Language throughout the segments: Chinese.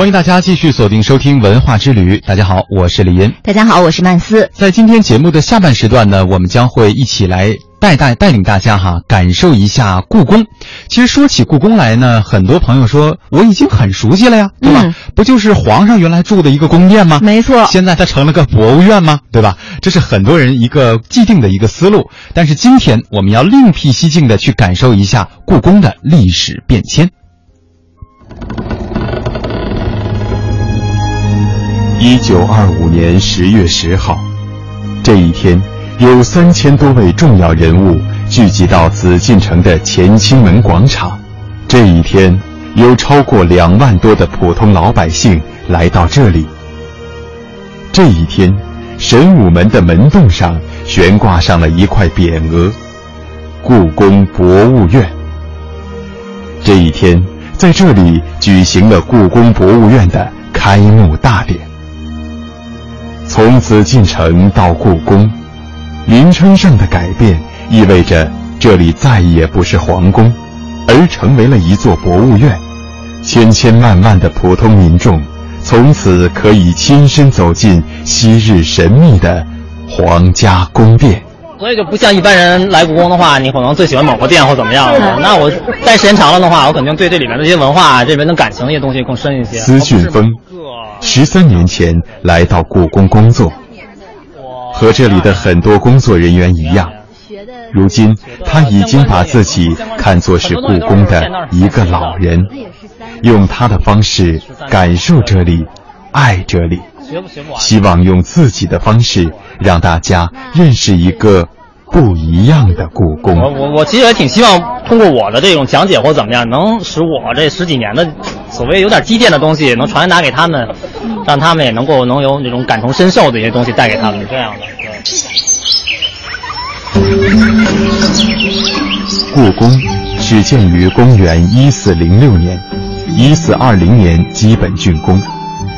欢迎大家继续锁定收听《文化之旅》。大家好，我是李音。大家好，我是曼斯。在今天节目的下半时段呢，我们将会一起来带带带领大家哈，感受一下故宫。其实说起故宫来呢，很多朋友说我已经很熟悉了呀，对吧？不就是皇上原来住的一个宫殿吗？没错。现在它成了个博物院吗？对吧？这是很多人一个既定的一个思路。但是今天我们要另辟蹊径的去感受一下故宫的历史变迁。一九二五年十月十号，这一天，有三千多位重要人物聚集到紫禁城的乾清门广场。这一天，有超过两万多的普通老百姓来到这里。这一天，神武门的门洞上悬挂上了一块匾额“故宫博物院”。这一天，在这里举行了故宫博物院的开幕大典。从紫禁城到故宫，名称上的改变意味着这里再也不是皇宫，而成为了一座博物院。千千万万的普通民众从此可以亲身走进昔日神秘的皇家宫殿。所以就不像一般人来故宫的话，你可能最喜欢某个殿或怎么样的。那我待时间长了的话，我肯定对这里面的一些文化、这边的感情一些东西更深一些。司俊峰。十三年前来到故宫工作，和这里的很多工作人员一样，如今他已经把自己看作是故宫的一个老人，用他的方式感受这里，爱这里，希望用自己的方式让大家认识一个。不一样的故宫，我我我其实也挺希望通过我的这种讲解或怎么样，能使我这十几年的所谓有点积淀的东西，能传达给他们，让他们也能够能有那种感同身受的一些东西带给他们，这样的。对故宫始建于公元一四零六年，一四二零年基本竣工，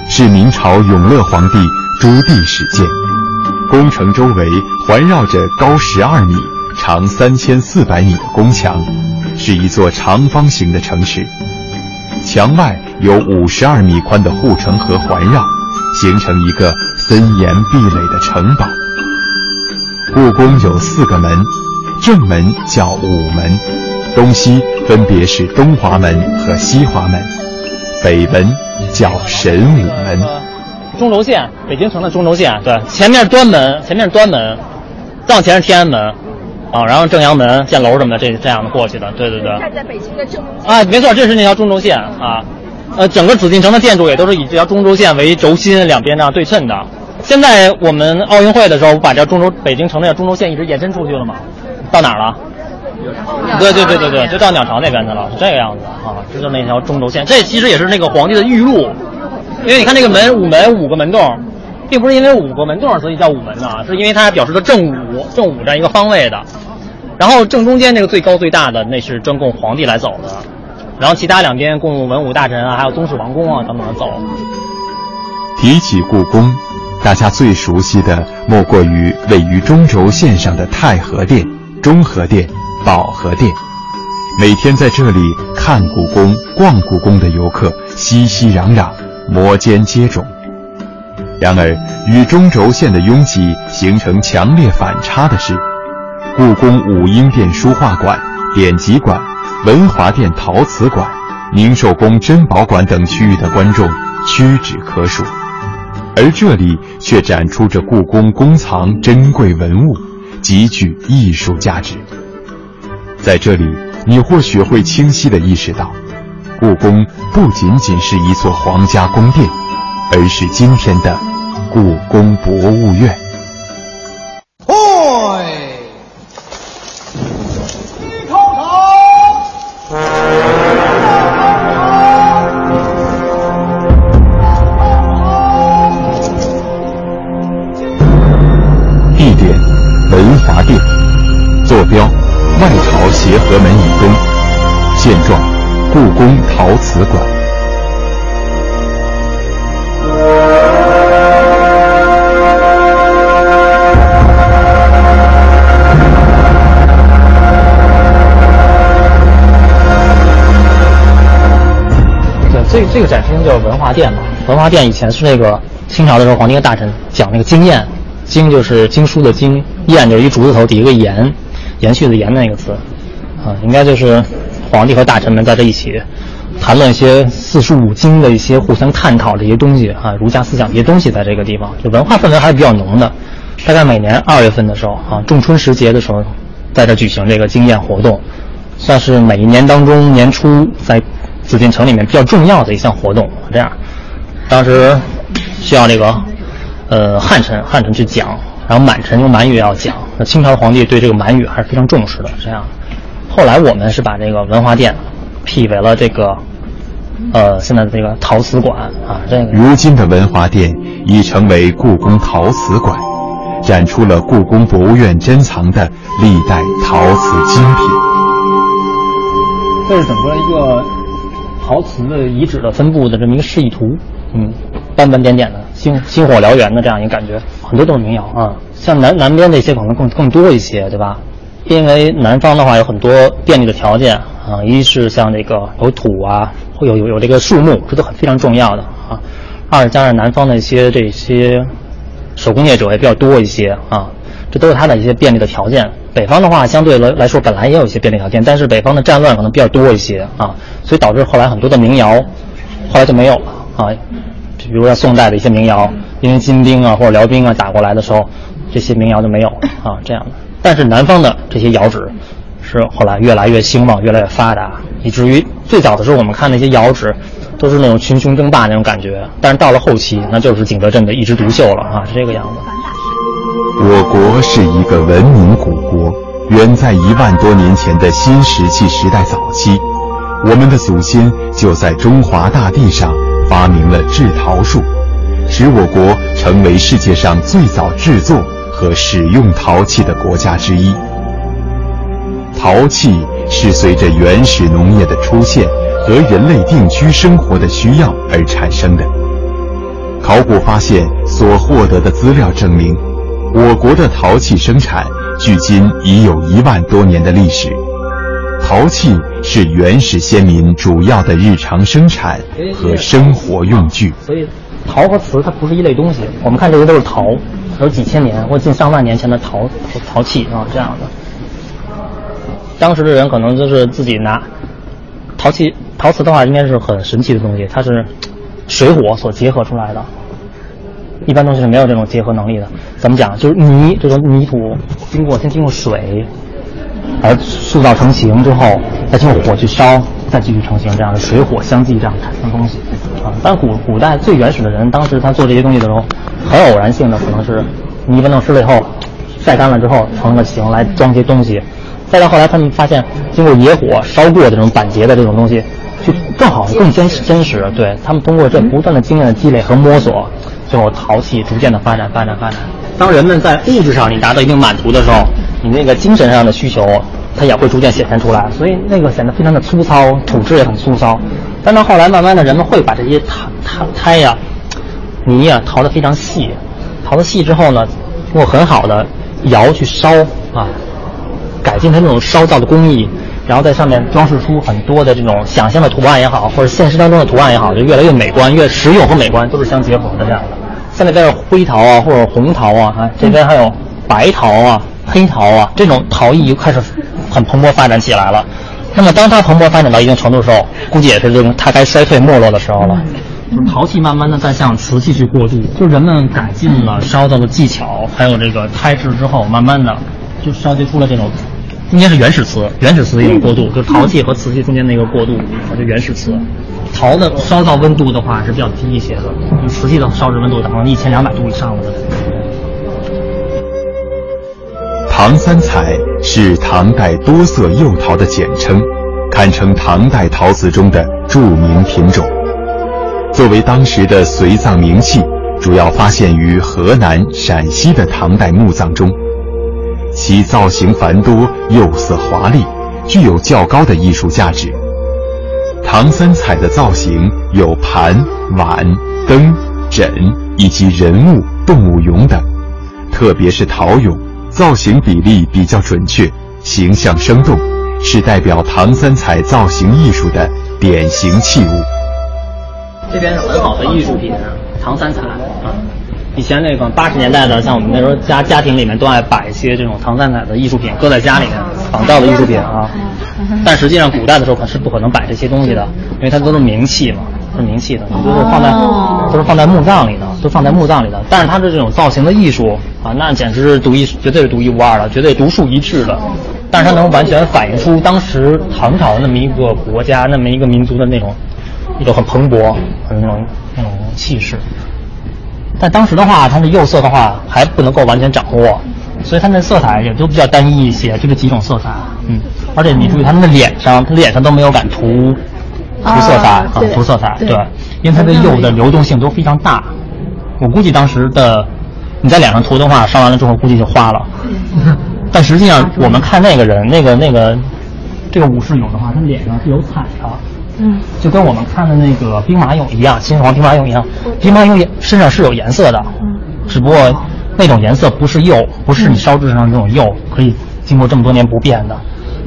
是明朝永乐皇帝朱棣始建。宫城周围环绕着高十二米、长三千四百米的宫墙，是一座长方形的城池。墙外有五十二米宽的护城河环绕，形成一个森严壁垒的城堡。故宫有四个门，正门叫午门，东西分别是东华门和西华门，北门叫神武门。中轴线，北京城的中轴线，对，前面是端门，前面是端门，再往前是天安门，啊，然后正阳门、箭楼什么的，这这样的过去的，对对对。站在北京的正啊，没错，这是那条中轴线啊，呃，整个紫禁城的建筑也都是以这条中轴线为轴心，两边这样对称的。现在我们奥运会的时候，不把这中轴北京城那条中轴线一直延伸出去了吗？到哪儿了？对对对对对，就到鸟巢那边去了，是这个样子啊，这就是那条中轴线。这其实也是那个皇帝的御路。因为你看这个门，午门五个门洞，并不是因为五个门洞所以叫午门呢，是因为它表示的正午，正午这样一个方位的。然后正中间这个最高最大的，那是专供皇帝来走的。然后其他两边供文武大臣啊，还有宗室王公啊等等走。提起故宫，大家最熟悉的莫过于位于中轴线上的太和殿、中和殿、保和殿。每天在这里看故宫、逛故宫的游客熙熙攘攘。摩肩接踵。然而，与中轴线的拥挤形成强烈反差的是，故宫武英殿书画馆、典籍馆、文华殿陶瓷馆、宁寿宫珍宝馆等区域的观众屈指可数，而这里却展出着故宫宫藏珍贵文物，极具艺术价值。在这里，你或许会清晰地意识到。故宫不仅仅是一座皇家宫殿，而是今天的故宫博物院。陶瓷馆。这这个展厅叫文华殿嘛，文华殿以前是那个清朝的时候，皇帝和大臣讲那个经验，经就是经书的经，验就是一竹字头底一个延，延续的延那个词，啊，应该就是皇帝和大臣们在这一起谈论一些四书五经的一些互相探讨的一些东西啊，儒家思想一些东西，在这个地方就文化氛围还是比较浓的。大概每年二月份的时候啊，仲春时节的时候，在这举行这个经验活动，算是每一年当中年初在。紫禁城里面比较重要的一项活动，这样，当时需要这个呃汉臣汉臣去讲，然后满臣用满语要讲。那清朝皇帝对这个满语还是非常重视的。这样，后来我们是把这个文华殿辟为了这个呃现在的这个陶瓷馆啊。这个如今的文华殿已成为故宫陶瓷馆，展出了故宫博物院珍藏的历代陶瓷精品。这是整个一个。陶瓷的遗址的分布的这么一个示意图，嗯，斑斑点点的，星星火燎原的这样一个感觉，很多都是民窑啊。像南南边那些可能更更多一些，对吧？因为南方的话有很多便利的条件啊，一是像这个有土啊，会有有有这个树木，这都很非常重要的啊。二加上南方的一些这些手工业者也比较多一些啊，这都是它的一些便利的条件。北方的话，相对来来说本来也有一些便利条件，但是北方的战乱可能比较多一些啊，所以导致后来很多的民谣，后来就没有了啊。比如说宋代的一些民谣，因为金兵啊或者辽兵啊打过来的时候，这些民谣就没有了啊这样的。但是南方的这些窑址，是后来越来越兴旺，越来越发达，以至于最早的时候我们看那些窑址，都是那种群雄争霸那种感觉，但是到了后期，那就是景德镇的一枝独秀了啊，是这个样子。我国是一个文明古国，远在一万多年前的新石器时代早期，我们的祖先就在中华大地上发明了制陶术，使我国成为世界上最早制作和使用陶器的国家之一。陶器是随着原始农业的出现和人类定居生活的需要而产生的。考古发现所获得的资料证明。我国的陶器生产距今已有一万多年的历史，陶器是原始先民主要的日常生产和生活用具。所以，陶和瓷它不是一类东西。我们看这些都是陶，有几千年或近上万年前的陶陶器啊，这样的。当时的人可能就是自己拿陶器、陶瓷的话，应该是很神奇的东西，它是水火所结合出来的。一般东西是没有这种结合能力的。怎么讲？就是泥这种泥土，经过先经过水，而塑造成型之后，再经过火去烧，再继续成型，这样的水火相继这样产生东西。啊，但古古代最原始的人，当时他做这些东西的时候，很偶然性的可能是泥巴弄湿了以后，晒干了之后成了形来装些东西。再到后来，他们发现经过野火烧过的这种板结的这种东西，就更好更真实真实。对他们通过这不断的经验的积累和摸索。最后，陶器逐渐的发展，发展，发展。当人们在物质上你达到一定满足的时候，你那个精神上的需求，它也会逐渐显现出来。所以那个显得非常的粗糙，土质也很粗糙。但到后来，慢慢的人们会把这些胎胎胎呀、泥呀淘得非常细，淘得细之后呢，通过很好的窑去烧啊，改进它那种烧造的工艺，然后在上面装饰出很多的这种想象的图案也好，或者现实当中的图案也好，就越来越美观，越实用和美观都是相结合的这样的。像那边是灰陶啊，或者红陶啊，啊，这边还有白陶啊、黑陶啊，这种陶艺又开始很蓬勃发展起来了。那么，当它蓬勃发展到一定程度的时候，估计也是这种它该衰退没落的时候了。就是陶器慢慢的在向瓷器去过渡，就人们改进了烧造的技巧，还有这个胎质之后，慢慢的就烧结出了这种，中间是原始瓷，原始瓷的一种过渡，就陶器和瓷器中间的一个过渡，就原始瓷。陶的烧造温度的话是比较低一些的，瓷器的烧制温度达到一千两百度以上的。唐三彩是唐代多色釉陶的简称，堪称唐代陶瓷中的著名品种。作为当时的随葬名器，主要发现于河南、陕西的唐代墓葬中。其造型繁多，釉色华丽，具有较高的艺术价值。唐三彩的造型有盘、碗、灯、枕以及人物、动物俑等，特别是陶俑。造型比例比较准确，形象生动，是代表唐三彩造型艺术的典型器物。这边是很好的艺术品，唐三彩啊。以前那个八十年代的，像我们那时候家家庭里面都爱摆一些这种唐三彩的艺术品，搁在家里面仿造的艺术品啊。但实际上古代的时候可是不可能摆这些东西的，因为它都是名器嘛。是名器的，都是放在都是放在墓葬里的，都放在墓葬里的。但是它的这种造型的艺术啊，那简直是独一，绝对是独一无二的，绝对独树一帜的。但是它能完全反映出当时唐朝那么一个国家、那么一个民族的那种一种很蓬勃、很那种那种气势。但当时的话，它的釉色的话还不能够完全掌握，所以它那色彩也都比较单一一些，就这几种色彩。嗯，而且你注意，他们的脸上，他脸上都没有敢涂。涂色彩啊，涂色彩，对，因为它的釉的流动性都非常大。我估计当时的你在脸上涂的话，上完了之后估计就花了。但实际上，我们看那个人，那个那个这个武士俑的话，他脸上是有彩的，嗯，就跟我们看的那个兵马俑一样，秦始皇兵马俑一样，兵马俑身上是有颜色的，嗯，只不过那种颜色不是釉，不是你烧制上这种釉可以经过这么多年不变的。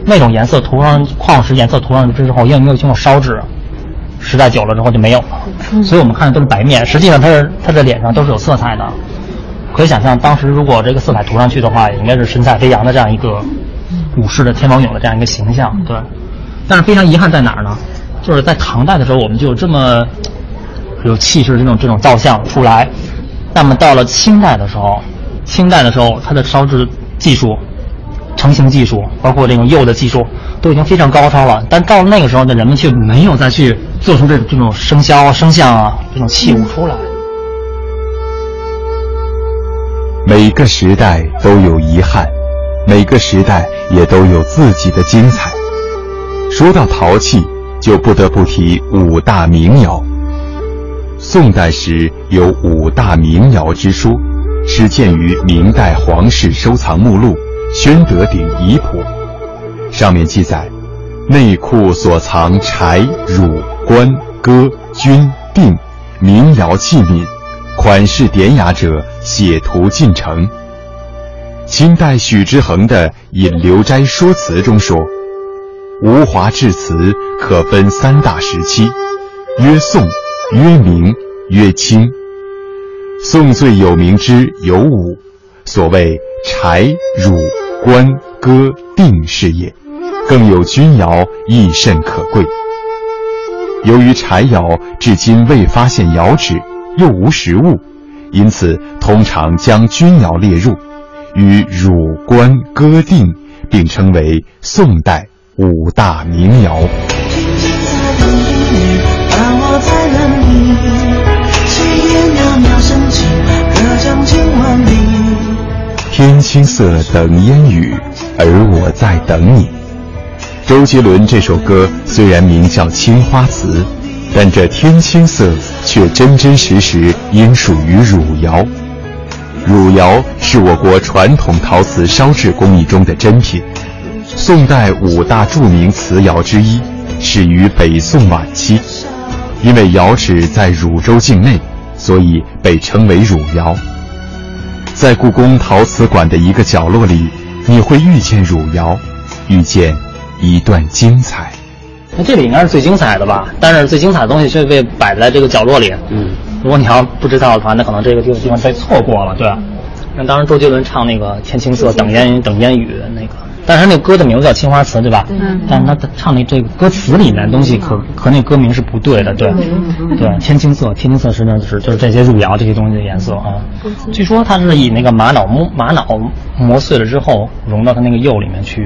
那种颜色涂上矿石颜色涂上去之后，因为没有经过烧制，时代久了之后就没有了。所以我们看的都是白面，实际上它是它的脸上都是有色彩的。可以想象，当时如果这个色彩涂上去的话，也应该是神采飞扬的这样一个武士的天王俑的这样一个形象。对。但是非常遗憾在哪儿呢？就是在唐代的时候，我们就有这么有气势的这种这种造像出来。那么到了清代的时候，清代的时候它的烧制技术。成型技术，包括这种釉的技术，都已经非常高超了。但到了那个时候的人们却没有再去做出这种这种生肖、生像啊这种器物出来。每个时代都有遗憾，每个时代也都有自己的精彩。说到陶器，就不得不提五大名窑。宋代时有五大名窑之说，始见于明代皇室收藏目录。宣德鼎遗谱上面记载，内库所藏柴、汝、官、戈、钧、定民窑器皿，款式典雅者写图进城。清代许之衡的《引流斋说辞》中说：“吴华制瓷可分三大时期，曰宋，曰明，曰清。宋最有名之有五，所谓柴、汝。”官歌定是也，更有钧窑亦甚可贵。由于柴窑至今未发现窑址，又无实物，因此通常将钧窑列入，与汝官歌定并称为宋代五大名窑。天青色等烟雨，而我在等你。周杰伦这首歌虽然名叫《青花瓷》，但这天青色却真真实实应属于汝窑。汝窑是我国传统陶瓷烧制工艺中的珍品，宋代五大著名瓷窑之一，始于北宋晚期。因为窑址在汝州境内，所以被称为汝窑。在故宫陶瓷馆的一个角落里，你会遇见汝窑，遇见一段精彩。那这里应该是最精彩的吧？但是最精彩的东西却被摆在这个角落里。嗯，如果你要不知道的话，那可能这个地方被错过了。对，那当时周杰伦唱那个《天青色等烟等烟雨》那个。但是那歌的名字叫《青花瓷》，对吧？嗯。但是他唱的这个歌词里面东西，和和那歌名是不对的，对。对，天青色，天青色实际上就是就是这些汝窑这些东西的颜色啊。据说它是以那个玛瑙磨玛瑙磨碎了之后，融到它那个釉里面去，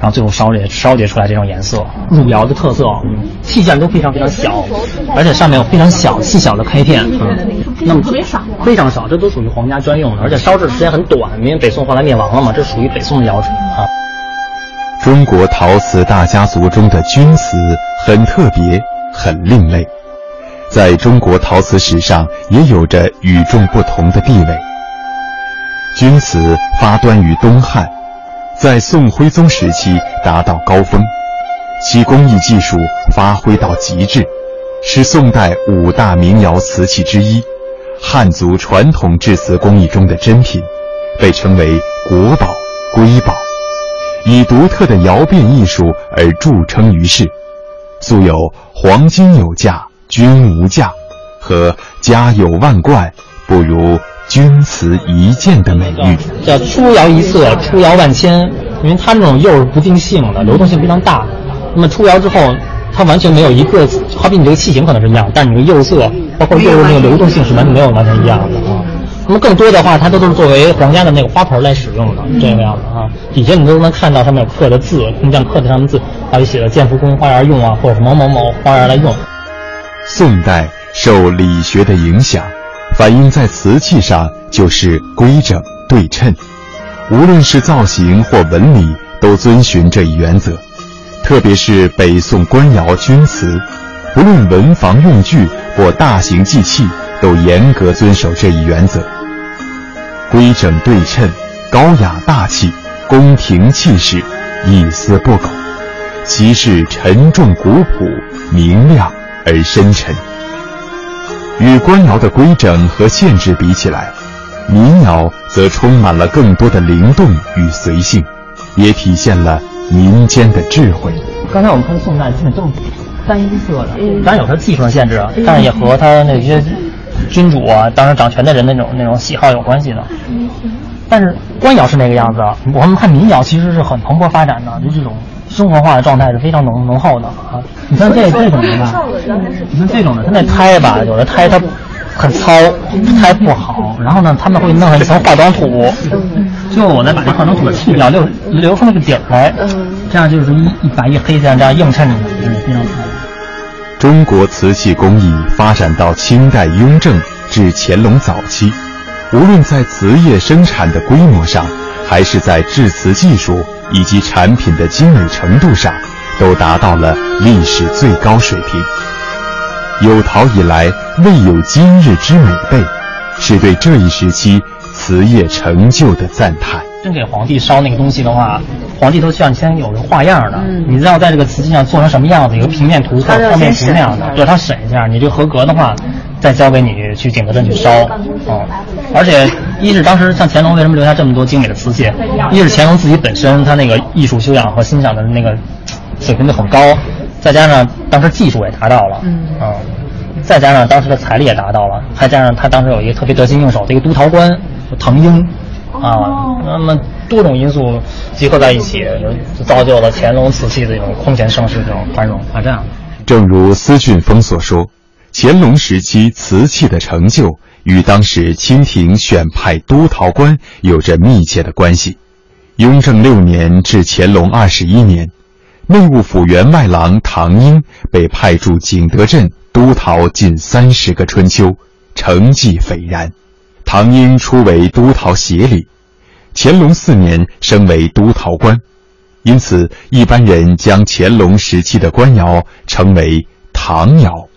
然后最后烧结烧结出来这种颜色。汝窑的特色，嗯，器件都非常非常小，而且上面有非常小细小的开片，嗯，那么特别少，非常少，这都属于皇家专用的，而且烧制时间很短，因为北宋后来灭亡了嘛，这属于北宋的窑址啊。中国陶瓷大家族中的钧瓷很特别，很另类，在中国陶瓷史上也有着与众不同的地位。钧瓷发端于东汉，在宋徽宗时期达到高峰，其工艺技术发挥到极致，是宋代五大名窑瓷器之一，汉族传统制瓷工艺中的珍品，被称为国宝、瑰宝。以独特的窑变艺术而著称于世，素有“黄金有价，钧无价”和“家有万贯，不如钧瓷一件”的美誉。叫“出窑一色，出窑万千”，因为它这种釉是不定性的，流动性非常大。那么出窑之后，它完全没有一个，好比你这个器型可能是一样，但你这个釉色，包括釉的那个流动性是完全没有完全一样的。那么更多的话，它都都是作为皇家的那个花盆来使用的，这个样子啊。底下你都能看到上面有刻的字，工匠刻的上面字，还有写的“建福宫花园用”啊，或者是某某某花园来用。宋代受理学的影响，反映在瓷器上就是规整对称，无论是造型或纹理，都遵循这一原则。特别是北宋官窑钧瓷，不论文房用具或大型祭器，都严格遵守这一原则。规整对称、高雅大气、宫廷气势，一丝不苟；其势沉重古朴、明亮而深沉。与官窑的规整和限制比起来，民窑则充满了更多的灵动与随性，也体现了民间的智慧。刚才我们看宋代基本都是单一色的，当然有它技术上限制啊，但是也和它那些。君主啊，当时掌权的人那种那种喜好有关系的，但是官窑是那个样子。我们看民窑其实是很蓬勃发展的，就这种生活化的状态是非常浓浓厚的啊。你像这这种的吧，你像这种的，它那胎吧，有的胎它很糙，胎不好，然后呢，他们会弄上一层化妆土，最后我再把这化妆土去掉，留留出那个底儿来，这样就是一一白一黑这样这样映衬着，非常漂亮。中国瓷器工艺发展到清代雍正至乾隆早期，无论在瓷业生产的规模上，还是在制瓷技术以及产品的精美程度上，都达到了历史最高水平。有陶以来未有今日之美备，是对这一时期瓷业成就的赞叹。真给皇帝烧那个东西的话，皇帝都需要你先有个画样的，你知道在这个瓷器上做成什么样子，有个平面图或者剖面图那样的，对他审一下，你这合格的话，再交给你去景德镇去烧。嗯，而且一是当时像乾隆为什么留下这么多精美的瓷器，一是乾隆自己本身他那个艺术修养和欣赏的那个水平就很高，再加上当时技术也达到了，嗯，再加上当时的财力也达到了，再加上他当时有一个特别得心应手的一个督陶官唐英。啊，那么多种因素集合在一起，就造就了乾隆瓷器的这种空前盛世、这种繁荣啊。这样，正如司俊峰所说，乾隆时期瓷器的成就与当时清廷选派督陶官有着密切的关系。雍正六年至乾隆二十一年，内务府员外郎唐英被派驻景德镇督陶近三十个春秋，成绩斐然。唐英初为督陶协理，乾隆四年升为督陶官，因此一般人将乾隆时期的官窑称为唐窑。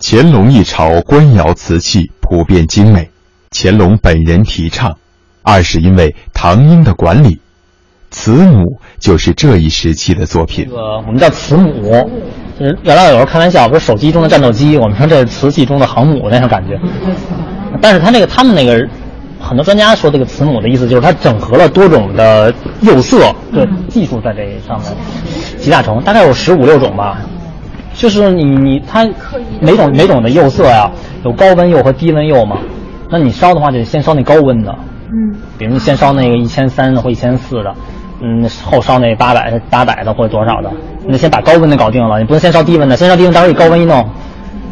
乾隆一朝官窑瓷器普遍精美，乾隆本人提倡。二是因为唐英的管理，慈母就是这一时期的作品。这个我们叫慈母，原来有人开玩笑，不是手机中的战斗机，我们说这是瓷器中的航母那种感觉。但是他那个，他们那个，很多专家说这个慈母的意思就是它整合了多种的釉色的技术在这上面集大成，大概有十五六种吧。就是你你它每种每种的釉色呀，有高温釉和低温釉嘛。那你烧的话，就先烧那高温的，嗯，比如你先烧那个一千三或一千四的，嗯，后烧那八百八百的或者多少的，那先把高温的搞定了，你不能先烧低温的，先烧低温，待会儿高温一弄。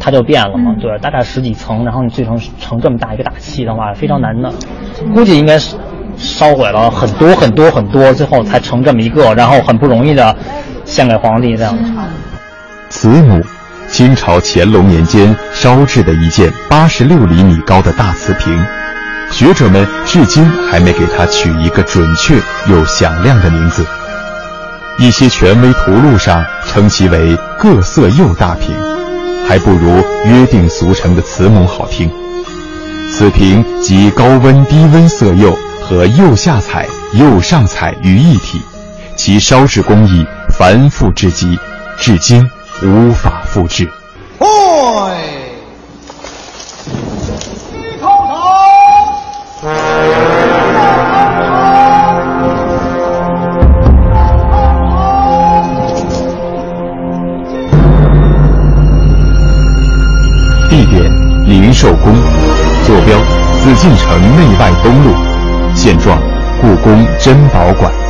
它就变了嘛，对，大概十几层，然后你最成成这么大一个大气的话，非常难的。估计应该是烧毁了很多很多很多，最后才成这么一个，然后很不容易的献给皇帝这样。慈母，清朝乾隆年间烧制的一件八十六厘米高的大瓷瓶，学者们至今还没给它取一个准确又响亮的名字。一些权威图录上称其为“各色釉大瓶”，还不如约定俗成的慈母好听。此瓶集高温低温色釉和釉下彩、釉上彩于一体，其烧制工艺繁复至极，至今无法复制。寿宫。坐标：紫禁城内外东路。现状：故宫珍宝馆。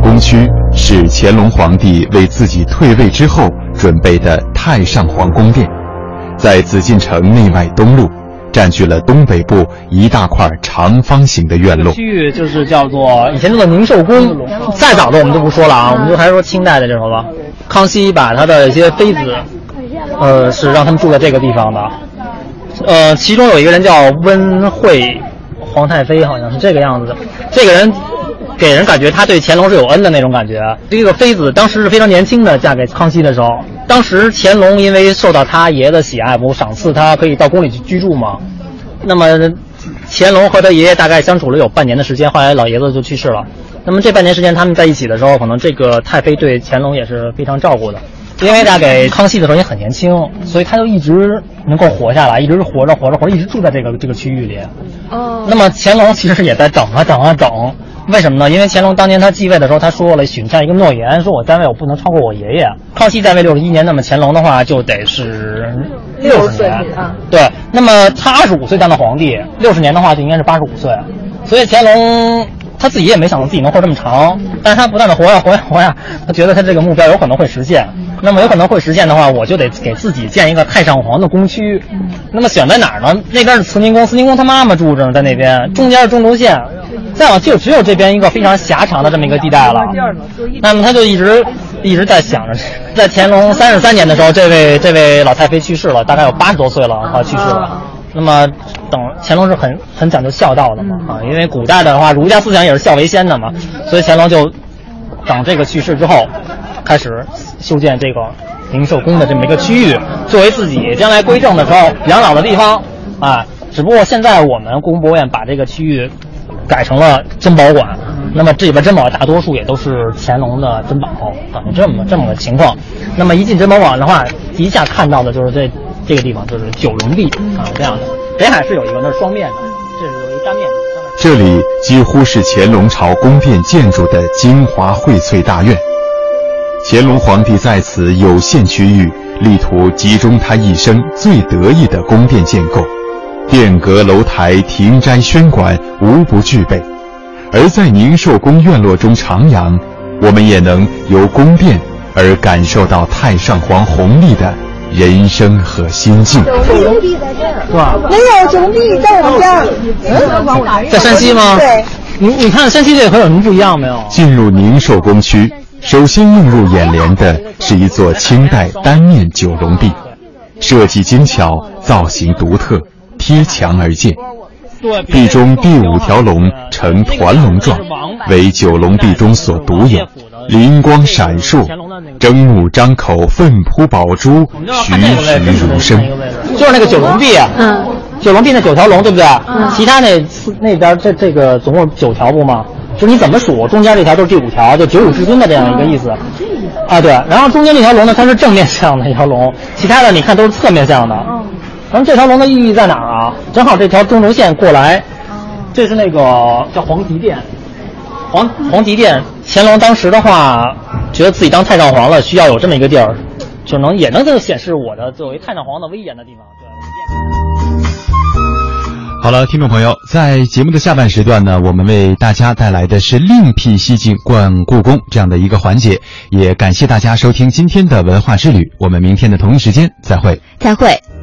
宫区是乾隆皇帝为自己退位之后准备的太上皇宫殿，在紫禁城内外东路，占据了东北部一大块长方形的院落。区域就是叫做以前叫做宁寿宫，再早的我们就不说了啊，我们就还是说清代的这种吧。康熙把他的一些妃子，呃，是让他们住在这个地方的，呃，其中有一个人叫温惠皇太妃，好像是这个样子，这个人。给人感觉他对乾隆是有恩的那种感觉。这个妃子当时是非常年轻的，嫁给康熙的时候，当时乾隆因为受到他爷爷的喜爱，不赏赐他可以到宫里去居住嘛？那么，乾隆和他爷爷大概相处了有半年的时间，后来老爷子就去世了。那么这半年时间他们在一起的时候，可能这个太妃对乾隆也是非常照顾的。因为嫁给康熙的时候也很年轻，所以他就一直能够活下来，一直活着活着活着，一直住在这个这个区域里。哦。那么乾隆其实也在等啊等啊等。为什么呢？因为乾隆当年他继位的时候，他说了许下一个诺言，说我在位我不能超过我爷爷。康熙在位六十一年，那么乾隆的话就得是六十年。对，那么他二十五岁当的皇帝，六十年的话就应该是八十五岁。所以乾隆他自己也没想到自己能活这么长，但是他不断的活呀活呀活呀，他觉得他这个目标有可能会实现。那么有可能会实现的话，我就得给自己建一个太上皇的宫区。那么选在哪儿呢？那边是慈宁宫，慈宁宫他妈妈住着呢，在那边，中间是中轴线。再往就只有这边一个非常狭长的这么一个地带了。那么他就一直一直在想着，在乾隆三十三年的时候，这位这位老太妃去世了，大概有八十多岁了，她去世了。那么等乾隆是很很讲究孝道的嘛啊，因为古代的话，儒家思想也是孝为先的嘛，所以乾隆就等这个去世之后，开始修建这个宁寿宫的这么一个区域，作为自己将来归正的时候养老的地方啊。只不过现在我们故宫博物院把这个区域。改成了珍宝馆，那么这里边珍宝大多数也都是乾隆的珍宝，等于这么这么个情况。那么一进珍宝馆的话，一下看到的就是这这个地方就是九龙壁啊这样的。北海是有一个，那是双面的，这是有一单面的。这里几乎是乾隆朝宫殿建筑的精华荟萃大院，乾隆皇帝在此有限区域，力图集中他一生最得意的宫殿建构。殿阁楼台、亭斋轩馆无不具备，而在宁寿宫院落中徜徉，我们也能由宫殿而感受到太上皇弘历的人生和心境。九龙壁在这儿，是吧？没有九龙壁在我们家。嗯，在山西吗？对。你你看山西这个和有什么不一样没有？进入宁寿宫区，首先映入眼帘的是一座清代单面九龙壁，设计精巧，造型独特。贴墙而建，壁中第五条龙呈团龙状，为九龙壁中所独有，灵光闪烁，睁目张口，奋扑宝珠，栩栩如生。就是那个九龙壁，嗯，九龙壁那九条龙，对不对？嗯，其他那那边这这个总共九条不吗？就是你怎么数，中间这条都是第五条，就九五至尊的这样一个意思。啊，对，然后中间这条龙呢，它是正面向的一条龙，其他的你看都是侧面向的。然后这条龙的意义在哪儿啊？正好这条中轴线过来，这是那个叫黄极殿，黄黄极殿。乾隆当时的话，觉得自己当太上皇了，需要有这么一个地儿，就能也能就显示我的作为太上皇的威严的地方。好了，听众朋友，在节目的下半时段呢，我们为大家带来的是另辟蹊径逛故宫这样的一个环节，也感谢大家收听今天的文化之旅，我们明天的同一时间再会，再会。